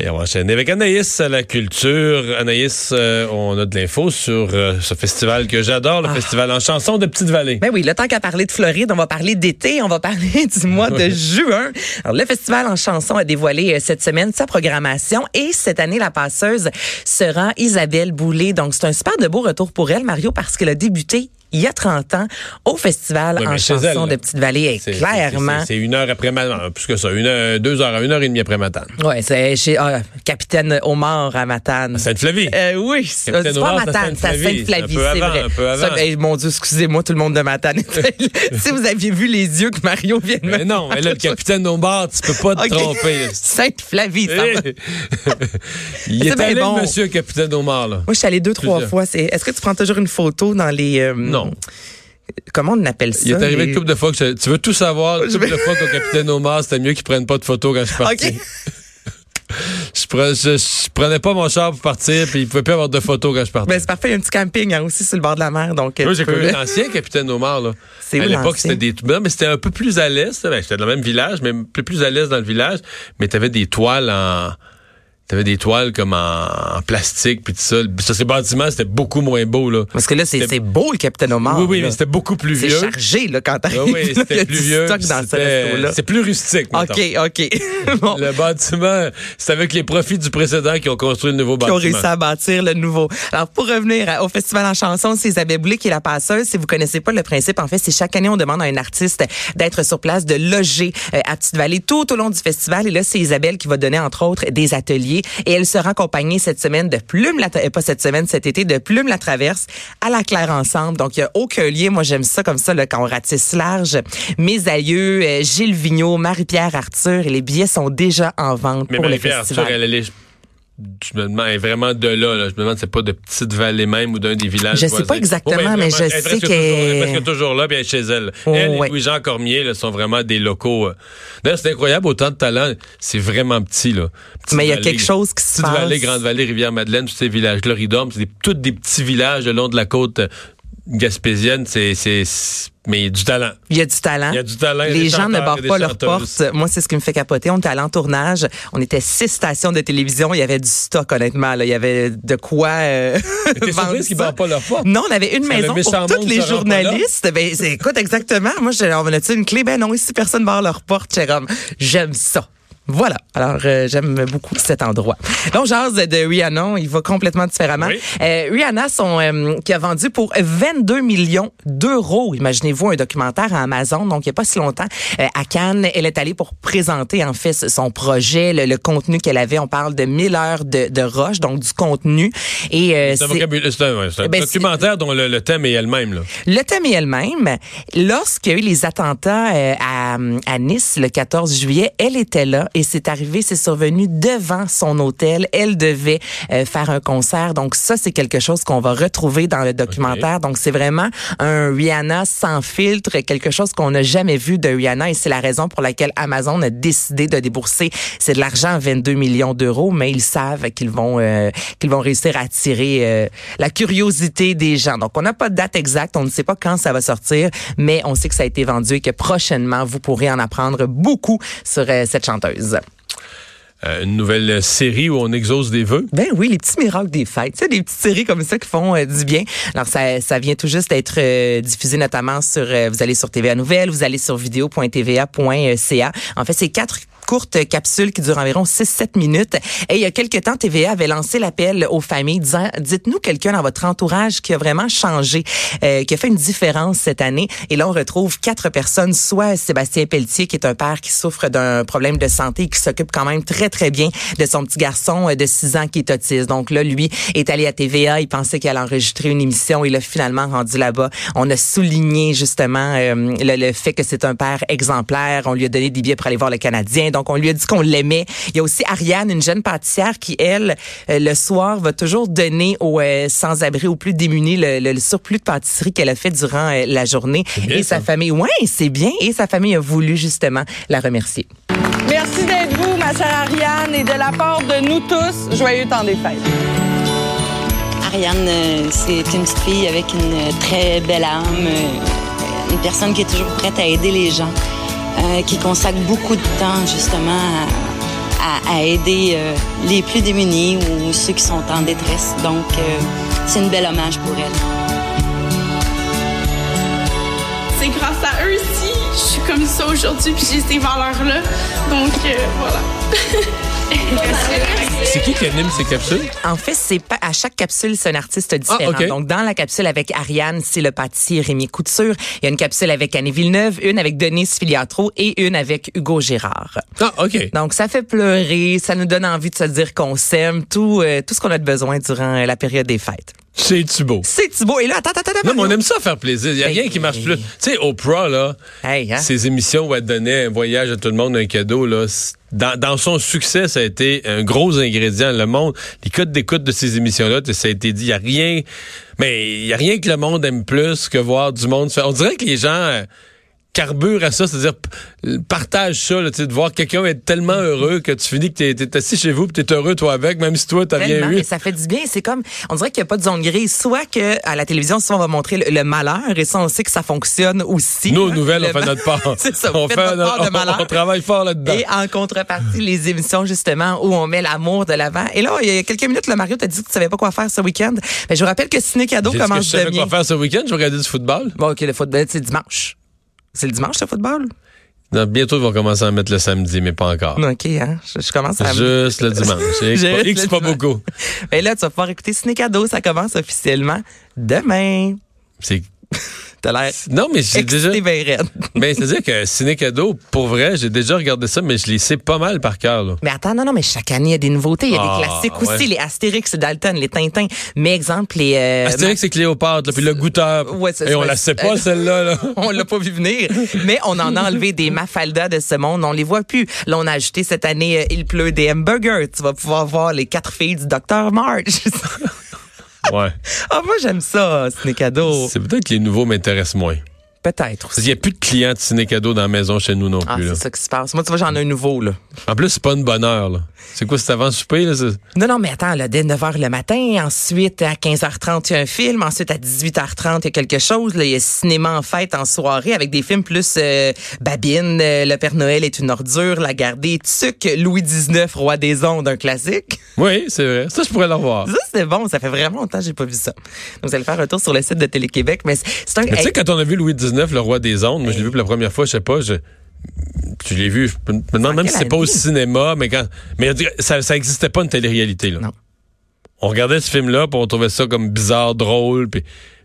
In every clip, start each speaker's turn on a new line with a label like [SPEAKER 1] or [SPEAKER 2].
[SPEAKER 1] Et on va enchaîner avec Anaïs à la culture. Anaïs, euh, on a de l'info sur euh, ce festival que j'adore, le festival en chanson de Petite-Vallée.
[SPEAKER 2] Ben oui, le temps qu'à parler de Floride, on va parler d'été, on va parler du mois de juin. Alors, le festival en chanson a dévoilé euh, cette semaine sa programmation et cette année, la passeuse sera Isabelle Boulay. Donc, c'est un super de beau retour pour elle, Mario, parce qu'elle a débuté il y a 30 ans au festival
[SPEAKER 1] Oui,
[SPEAKER 2] en chanson
[SPEAKER 1] elle,
[SPEAKER 2] de Petite-Vallée. Et clairement,
[SPEAKER 1] c'est- une heure après ma... Plus que ça, une heure, deux heures, une heure et demie après ma tante.
[SPEAKER 2] ouais, c'est chez ah, Capitaine Omar à Matane.
[SPEAKER 1] Sainte-Flavie.
[SPEAKER 2] Euh, oui, c'est pas
[SPEAKER 1] Omar,
[SPEAKER 2] Matane, c'est à
[SPEAKER 1] Sainte-Flavie.
[SPEAKER 2] C'est vrai.
[SPEAKER 1] un peu avant.
[SPEAKER 2] Ça, hey, mon Dieu, excusez-moi, tout le monde de Matane. si vous aviez vu les yeux que Mario vient de me
[SPEAKER 1] Mais non, mais là, le capitaine Lombard, tu peux pas te tromper.
[SPEAKER 2] Sainte-Flavie, ça va.
[SPEAKER 1] Il est allé,
[SPEAKER 2] bon.
[SPEAKER 1] monsieur capitaine Omar, là.
[SPEAKER 2] Moi, je suis allée deux, trois
[SPEAKER 1] Plusieurs.
[SPEAKER 2] fois. Est-ce que tu prends toujours une photo dans les... euh,
[SPEAKER 1] Non.
[SPEAKER 2] Comment on appelle ça?
[SPEAKER 1] Il est arrivé
[SPEAKER 2] les-
[SPEAKER 1] une couple de fois que je- tu veux tout savoir. Une couple de fois qu'au capitaine Omar, c'était mieux qu'il prenne pas de photos quand je suis parti. Je, pre- je- je prenais pas mon char pour partir, puis il pouvait plus avoir de photos quand je partais.
[SPEAKER 2] Ben, c'est parfait. Il y a un petit camping hein, aussi sur le bord de la mer. Donc,
[SPEAKER 1] Moi,
[SPEAKER 2] tu
[SPEAKER 1] j'ai connu l'ancien capitaine Omar. Là.
[SPEAKER 2] C'est
[SPEAKER 1] à l'époque, c'était des. Non, mais c'était un peu plus à l'est. Ben, J'étais dans le même village, mais un peu plus à l'est dans le village. Mais t'avais des toiles en. T'avais des toiles comme en, en plastique, puis tout ça. Ça, ces bâtiments, c'était beaucoup moins beau, là.
[SPEAKER 2] Parce que là, c'est c'est beau, le Capitaine Omar.
[SPEAKER 1] oui, oui,
[SPEAKER 2] là.
[SPEAKER 1] mais c'était beaucoup plus
[SPEAKER 2] C'est
[SPEAKER 1] vieux.
[SPEAKER 2] chargé, là, quand t'arrives.
[SPEAKER 1] oui, c'était plus vieux.
[SPEAKER 2] stock dans ce.
[SPEAKER 1] C'est plus rustique.
[SPEAKER 2] OK, OK. bon.
[SPEAKER 1] Le bâtiment, c'est avec les profits du précédent qui ont construit le nouveau
[SPEAKER 2] qui
[SPEAKER 1] bâtiment.
[SPEAKER 2] ont réussi à bâtir le nouveau. Alors, pour revenir au Festival en chanson, c'est Isabelle Boulay qui est la passeuse. Si vous connaissez pas le principe, en fait, c'est chaque année, on demande à un artiste d'être sur place, de loger euh, à Petite-Vallée tout au long du festival. Et là, c'est Isabelle qui va donner, entre autres, des ateliers. Et elle sera accompagnée cette semaine de Plume, la, euh, pas cette semaine, cet été, de Plume la Traverse à la Claire Ensemble. Donc, il y a aucun lien. Moi, j'aime ça comme ça, là, quand on ratisse large. Mes aïeux, euh, Gilles Vigneault, Marie-Pierre Arthur, et les billets sont déjà en vente
[SPEAKER 1] Mais
[SPEAKER 2] pour le festival.
[SPEAKER 1] Arthur, elle, elle est, je me demande, vraiment de là, là. Je me demande, c'est pas de petite vallée même ou d'un des villages
[SPEAKER 2] Je sais
[SPEAKER 1] voisins.
[SPEAKER 2] pas exactement,
[SPEAKER 1] Oh,
[SPEAKER 2] mais
[SPEAKER 1] vraiment,
[SPEAKER 2] je
[SPEAKER 1] elle
[SPEAKER 2] sais qu'elle-
[SPEAKER 1] est presque toujours là, bien chez elle.
[SPEAKER 2] Oh,
[SPEAKER 1] elle
[SPEAKER 2] ouais.
[SPEAKER 1] et Louis-Jean Cormier, là, sont vraiment des locaux. euh. D'ailleurs, c'est incroyable, autant de talent. C'est vraiment petit, là. Petite
[SPEAKER 2] Mais il y a
[SPEAKER 1] vallée,
[SPEAKER 2] quelque chose qui se
[SPEAKER 1] Petite
[SPEAKER 2] passe.
[SPEAKER 1] vallée, Grande Vallée, Rivière-Madeleine, tous ces villages-là, Ridom, c'est tous des petits villages le long de la côte euh, gaspésienne. C'est- mais il y a du talent.
[SPEAKER 2] Il y a du talent.
[SPEAKER 1] Il y a du talent, a
[SPEAKER 2] Les gens ne barrent
[SPEAKER 1] a
[SPEAKER 2] pas leurs portes. Moi, c'est ce qui me fait capoter. On était allé en tournage. On était six stations de télévision. Il y avait du stock, honnêtement. Là. Il y avait de quoi euh, vendre
[SPEAKER 1] qu'ils barrent pas leurs portes?
[SPEAKER 2] Non, on avait une maison pour tous les journalistes. Ben, écoute, exactement. Moi, j'ai, on a-tu une clé? Ben non, ici, personne barre leurs portes. J'aime ça. Voilà. Alors, euh, j'aime beaucoup cet endroit. Donc, jase de Rihanna, il va complètement différemment.
[SPEAKER 1] Oui.
[SPEAKER 2] Euh, Rihanna, son, euh, qui a vendu pour 22 millions d'euros. Imaginez-vous un documentaire à Amazon, donc il n'y a pas si longtemps, euh, à Cannes. Elle est allée pour présenter, en fait, son projet, le, le contenu qu'elle avait. On parle de 1000 heures de, de rush, donc du contenu. Et euh,
[SPEAKER 1] C'est un, un- un
[SPEAKER 2] Ben,
[SPEAKER 1] documentaire dont le, le thème est elle-même.
[SPEAKER 2] Le thème est elle-même. Lorsqu'il y a eu les attentats euh, à, à Nice le 14 juillet, elle était là et c'est arrivé, c'est survenu devant son hôtel. Elle devait euh, faire un concert. Donc ça, c'est quelque chose qu'on va retrouver dans le documentaire. Donc c'est vraiment un Rihanna sans filtre, quelque chose qu'on n'a jamais vu de Rihanna et c'est la raison pour laquelle Amazon a décidé de débourser c'est de l'argent, 22 millions d'euros, mais ils savent qu'ils vont euh, qu'ils vont réussir à attirer euh, la curiosité des gens. Donc on n'a pas de date exacte, on ne sait pas quand ça va sortir, mais on sait que ça a été vendu et que prochainement vous pourrez en apprendre beaucoup sur euh, cette chanteuse.
[SPEAKER 1] Euh, une nouvelle série où on exauce des vœux?
[SPEAKER 2] Ben oui, les petits miracles des fêtes. Tu sais, des petites séries comme ça qui font euh, du bien. Alors, ça, ça vient tout juste d'être euh, diffusé notamment sur... vous allez sur TVA Nouvelles, vous allez sur vidéo.tva.ca. En fait, c'est quatre courtes capsules qui durent environ 6-7 minutes. Et il y a quelques temps, TVA avait lancé l'appel aux familles disant, dites-nous quelqu'un dans votre entourage qui a vraiment changé, euh, qui a fait une différence cette année. Et là, on retrouve quatre personnes, soit Sébastien Pelletier, qui est un père qui souffre d'un problème de santé et qui s'occupe quand même très, très bien de son petit garçon euh, de 6 ans qui est autiste. Donc là, lui est allé à TVA, il pensait qu'elle allait enregistrer une émission. Il a finalement rendu là-bas. On a souligné justement euh, le, fait que c'est un père exemplaire. On lui a donné des billets pour aller voir le Canadien. On lui a dit qu'on l'aimait. Il y a aussi Ariane, une jeune pâtissière qui, elle, euh, le soir, va toujours donner aux euh, sans-abri, aux plus démunis, le, le- le surplus de pâtisserie qu'elle a fait durant euh, la journée.
[SPEAKER 1] bien,
[SPEAKER 2] Et sa famille, ouais, c'est bien. Et sa famille a voulu justement la remercier.
[SPEAKER 3] Merci d'être vous, ma chère Ariane, et de la part de nous tous, joyeux temps des fêtes.
[SPEAKER 4] Ariane, c'est une petite fille avec une très belle âme, une personne qui est toujours prête à aider les gens, euh, qui consacre beaucoup de temps justement à, aider euh, les plus démunis ou ceux qui sont en détresse. Donc, euh, c'est une belle hommage pour elle.
[SPEAKER 5] C'est grâce à eux si je suis comme ça aujourd'hui puis j'ai ces valeurs-là. Donc, voilà.
[SPEAKER 1] C'est qui qui anime ces capsules?
[SPEAKER 2] En fait, c'est pas à chaque capsule, c'est un artiste différent.
[SPEAKER 1] Ah, ok.
[SPEAKER 2] Donc, dans la capsule avec Ariane, c'est le pâtissier Rémi Couture. Il y a une capsule avec Annie Villeneuve, une avec Denise Filiatro et une avec Hugo Gérard.
[SPEAKER 1] Ah, OK.
[SPEAKER 2] Donc, ça fait pleurer, ça nous donne envie de se dire qu'on s'aime, tout, euh, tout ce qu'on a de besoin durant euh, la période des fêtes.
[SPEAKER 1] C'est-tu beau?
[SPEAKER 2] C'est beau. Et là, attends, attends, attends.
[SPEAKER 1] Non, mais on aime ça faire plaisir. Il n'y a
[SPEAKER 2] Ben,
[SPEAKER 1] rien qui marche plus. Tu sais, Oprah, là,
[SPEAKER 2] Hey, hein?
[SPEAKER 1] ses émissions où elle donnait un voyage à tout le monde, un cadeau, là, dans, son succès, ça a été un gros ingrédient. Le monde, les codes d'écoute de ces émissions-là, ça a été dit, il a rien, mais il a rien que le monde aime plus que voir du monde. On dirait que les gens carburent à ça, c'est-à-dire p- partagent ça, là, de voir quelqu'un être tellement heureux que tu finis que t'es es assis chez vous tu t'es heureux toi avec, même si toi t'as rien eu.
[SPEAKER 2] ça fait du bien. C'est comme, on dirait qu'il n'y a pas de zone grise. Soit que à la télévision, souvent on va montrer le, le malheur, et ça, on sait que ça fonctionne aussi.
[SPEAKER 1] Nos
[SPEAKER 2] hein.
[SPEAKER 1] nouvelles,
[SPEAKER 2] Le
[SPEAKER 1] on fait notre part.
[SPEAKER 2] C'est ça,
[SPEAKER 1] on, fait
[SPEAKER 2] votre part de malheur.
[SPEAKER 1] on travaille fort là-dedans.
[SPEAKER 2] Et en contrepartie, les émissions, justement, où on met l'amour de l'avant. Et là, il y a quelques minutes, le Mario t'a dit que tu savais pas quoi faire ce week-end. Mais je vous rappelle que Ciné Cadeau commence
[SPEAKER 1] je savais
[SPEAKER 2] demain.
[SPEAKER 1] quoi faire ce week-end, je regarder du football.
[SPEAKER 2] Bon, OK, le football, c'est dimanche. C'est le dimanche, le football?
[SPEAKER 1] Non, bientôt, ils vont commencer à mettre le samedi, mais pas encore.
[SPEAKER 2] OK, hein? Je, je commence à...
[SPEAKER 1] Juste le dimanche. X,
[SPEAKER 2] Juste
[SPEAKER 1] pas,
[SPEAKER 2] le
[SPEAKER 1] X, pas
[SPEAKER 2] dimanche.
[SPEAKER 1] beaucoup.
[SPEAKER 2] Et là, tu vas pouvoir écouter Ciné Cadeau. Ça commence officiellement demain.
[SPEAKER 1] C'est
[SPEAKER 2] T'as l'air
[SPEAKER 1] Non, mais j'ai déjà.
[SPEAKER 2] raide.
[SPEAKER 1] Mais c'est-à-dire que Ciné Cadeau, pour vrai, j'ai déjà regardé ça, mais je les sais pas mal par cœur. là.
[SPEAKER 2] Mais attends, non, non, mais chaque année, il y a des nouveautés. Il y a
[SPEAKER 1] Ah,
[SPEAKER 2] des classiques
[SPEAKER 1] ouais.
[SPEAKER 2] aussi, les Astérix, les Dalton, les Tintins. Mais exemple, les... euh,
[SPEAKER 1] Astérix, c'est Cléopâtre, là, puis le goûteur.
[SPEAKER 2] Ouais, c'est
[SPEAKER 1] Et on la sait pas,
[SPEAKER 2] Euh,
[SPEAKER 1] celle-là. Là.
[SPEAKER 2] on l'a pas vu venir, mais on en a enlevé des Mafalda de ce monde, on les voit plus. Là, on a ajouté cette année euh, Il pleut des hamburgers. Tu vas pouvoir voir les quatre filles du Dr March.
[SPEAKER 1] Ouais.
[SPEAKER 2] Ah, moi, j'aime ça, Ciné Cadeau.
[SPEAKER 1] C'est peut-être que les nouveaux m'intéressent moins.
[SPEAKER 2] Peut-être
[SPEAKER 1] qu'il n'y a plus de clients de Ciné Cadeau dans la maison chez nous non
[SPEAKER 2] Ah,
[SPEAKER 1] plus.
[SPEAKER 2] c'est ça qui se passe. Moi, tu vois, j'en ai un nouveau, là.
[SPEAKER 1] En plus, c'est pas une bonne heure. là. C'est quoi, c'est avant souper? Là,
[SPEAKER 2] Non, non, mais attends, là, dès 9h le matin, ensuite à 15h30, il y a un film, ensuite à 18h30, il y a quelque chose, là, il y a cinéma en fête en soirée avec des films plus euh, Babine, euh, Le Père Noël est une ordure, La Gardée, Tuc, Louis XIX, Roi des ondes, un classique.
[SPEAKER 1] Oui, c'est vrai. Ça, je pourrais le revoir.
[SPEAKER 2] Ça, c'est bon, ça fait vraiment longtemps que j'ai pas vu ça. Donc, vous allez faire un tour sur le site de Télé-Québec, mais c'est un...
[SPEAKER 1] Mais tu sais, quand on a vu Louis XIX, le roi des ondes, moi, je l'ai vu pour la première fois, je sais pas, je. Tu l'ai vu, je me demande même si c'est pas au cinéma, mais quand. Mais ça, ça existait pas une télé-réalité, là.
[SPEAKER 2] Non.
[SPEAKER 1] On regardait ce film-là, puis on trouvait ça comme bizarre, drôle, puis.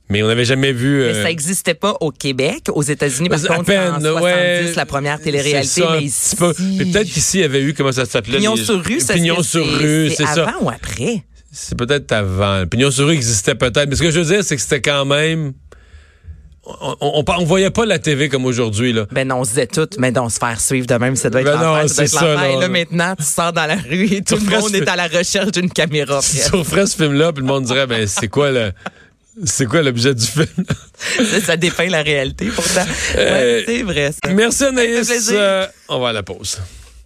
[SPEAKER 1] Mais on n'avait jamais vu.
[SPEAKER 2] mais
[SPEAKER 1] euh,
[SPEAKER 2] ça n'existait pas au Québec. Aux États-Unis, par
[SPEAKER 1] à
[SPEAKER 2] contre,
[SPEAKER 1] peine,
[SPEAKER 2] en 70,
[SPEAKER 1] ouais.
[SPEAKER 2] la première télé-réalité,
[SPEAKER 1] ça,
[SPEAKER 2] mais ici...
[SPEAKER 1] peut-être qu'ici, il y avait eu, comment ça s'appelait?
[SPEAKER 2] Pignon
[SPEAKER 1] les-
[SPEAKER 2] sur rue, ça
[SPEAKER 1] Pignon
[SPEAKER 2] c'est-
[SPEAKER 1] sur rue, c'est ça.
[SPEAKER 2] avant ou après?
[SPEAKER 1] C'est peut-être avant. Pignon sur rue existait peut-être. Mais ce que je veux dire, c'est que c'était quand même. On, on, on voyait pas la TV comme aujourd'hui, là.
[SPEAKER 2] Ben non, on se disait tout, mais non, se faire suivre de même, ça doit être
[SPEAKER 1] Ben
[SPEAKER 2] l'enfer, ça doit
[SPEAKER 1] c'est
[SPEAKER 2] être
[SPEAKER 1] ça, là.
[SPEAKER 2] Et là, maintenant, tu sors dans la rue et tout le monde
[SPEAKER 1] ce-
[SPEAKER 2] est à la recherche d'une caméra.
[SPEAKER 1] Tu referais ce film-là, puis le monde dirait, ben, c'est quoi le. C'est quoi l'objet du film?
[SPEAKER 2] ça, ça dépeint la réalité, pourtant.
[SPEAKER 1] Euh,
[SPEAKER 2] c'est vrai, ça.
[SPEAKER 1] Merci Anaïs. Euh, on va à la pause.